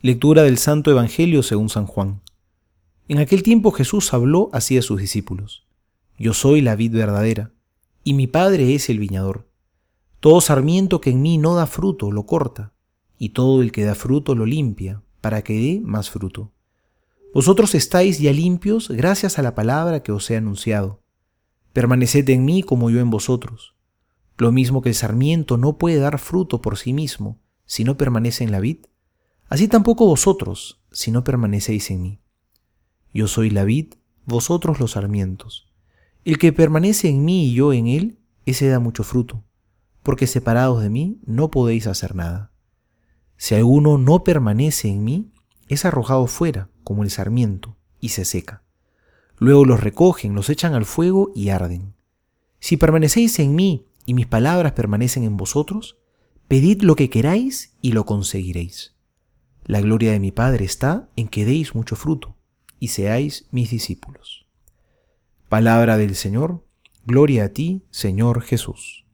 Lectura del Santo Evangelio según San Juan. En aquel tiempo Jesús habló así a sus discípulos. Yo soy la vid verdadera, y mi Padre es el viñador. Todo sarmiento que en mí no da fruto lo corta, y todo el que da fruto lo limpia, para que dé más fruto. Vosotros estáis ya limpios gracias a la palabra que os he anunciado. Permaneced en mí como yo en vosotros. Lo mismo que el sarmiento no puede dar fruto por sí mismo si no permanece en la vid, Así tampoco vosotros, si no permanecéis en mí. Yo soy la vid, vosotros los sarmientos. El que permanece en mí y yo en él, ese da mucho fruto, porque separados de mí no podéis hacer nada. Si alguno no permanece en mí, es arrojado fuera, como el sarmiento, y se seca. Luego los recogen, los echan al fuego y arden. Si permanecéis en mí y mis palabras permanecen en vosotros, pedid lo que queráis y lo conseguiréis. La gloria de mi Padre está en que deis mucho fruto y seáis mis discípulos. Palabra del Señor, gloria a ti, Señor Jesús.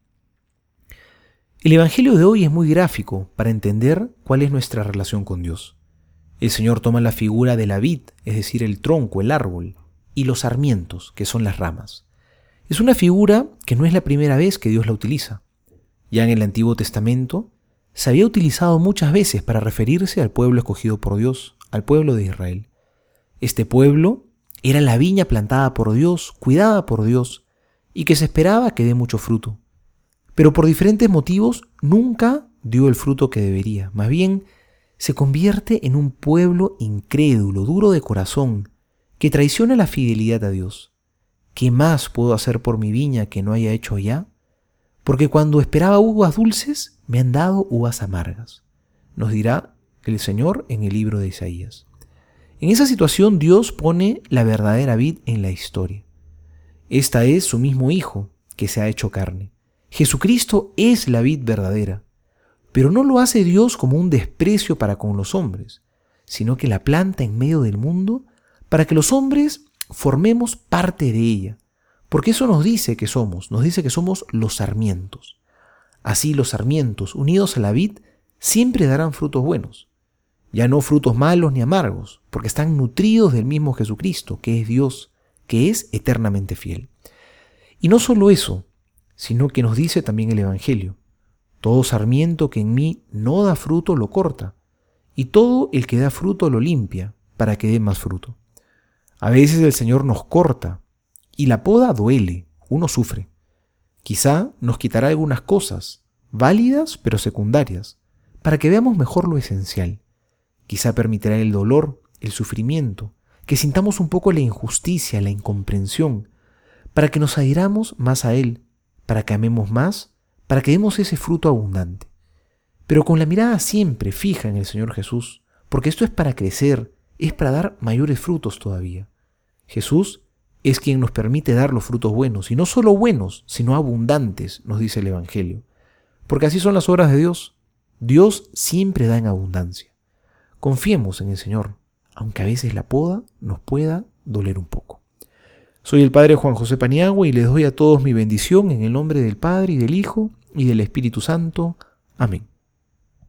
El Evangelio de hoy es muy gráfico para entender cuál es nuestra relación con Dios. El Señor toma la figura de la vid, es decir, el tronco, el árbol, y los sarmientos, que son las ramas. Es una figura que no es la primera vez que Dios la utiliza. Ya en el Antiguo Testamento se había utilizado muchas veces para referirse al pueblo escogido por Dios, al pueblo de Israel. Este pueblo era la viña plantada por Dios, cuidada por Dios, y que se esperaba que dé mucho fruto. Pero por diferentes motivos nunca dio el fruto que debería. Más bien, se convierte en un pueblo incrédulo, duro de corazón, que traiciona la fidelidad a Dios. ¿Qué más puedo hacer por mi viña que no haya hecho ya? Porque cuando esperaba uvas dulces, me han dado uvas amargas. Nos dirá el Señor en el libro de Isaías. En esa situación Dios pone la verdadera vid en la historia. Esta es su mismo Hijo, que se ha hecho carne. Jesucristo es la vid verdadera, pero no lo hace Dios como un desprecio para con los hombres, sino que la planta en medio del mundo para que los hombres formemos parte de ella, porque eso nos dice que somos, nos dice que somos los sarmientos. Así los sarmientos, unidos a la vid, siempre darán frutos buenos. Ya no frutos malos ni amargos, porque están nutridos del mismo Jesucristo, que es Dios, que es eternamente fiel. Y no solo eso, sino que nos dice también el Evangelio. Todo sarmiento que en mí no da fruto lo corta, y todo el que da fruto lo limpia, para que dé más fruto. A veces el Señor nos corta y la poda duele, uno sufre. Quizá nos quitará algunas cosas, válidas pero secundarias, para que veamos mejor lo esencial. Quizá permitirá el dolor, el sufrimiento, que sintamos un poco la injusticia, la incomprensión, para que nos adhiramos más a Él, para que amemos más, para que demos ese fruto abundante. Pero con la mirada siempre fija en el Señor Jesús, porque esto es para crecer, es para dar mayores frutos todavía. Jesús es quien nos permite dar los frutos buenos, y no solo buenos, sino abundantes, nos dice el Evangelio. Porque así son las obras de Dios. Dios siempre da en abundancia. Confiemos en el Señor, aunque a veces la poda nos pueda doler un poco. Soy el Padre Juan José Paniagua y les doy a todos mi bendición en el nombre del Padre y del Hijo y del Espíritu Santo. Amén.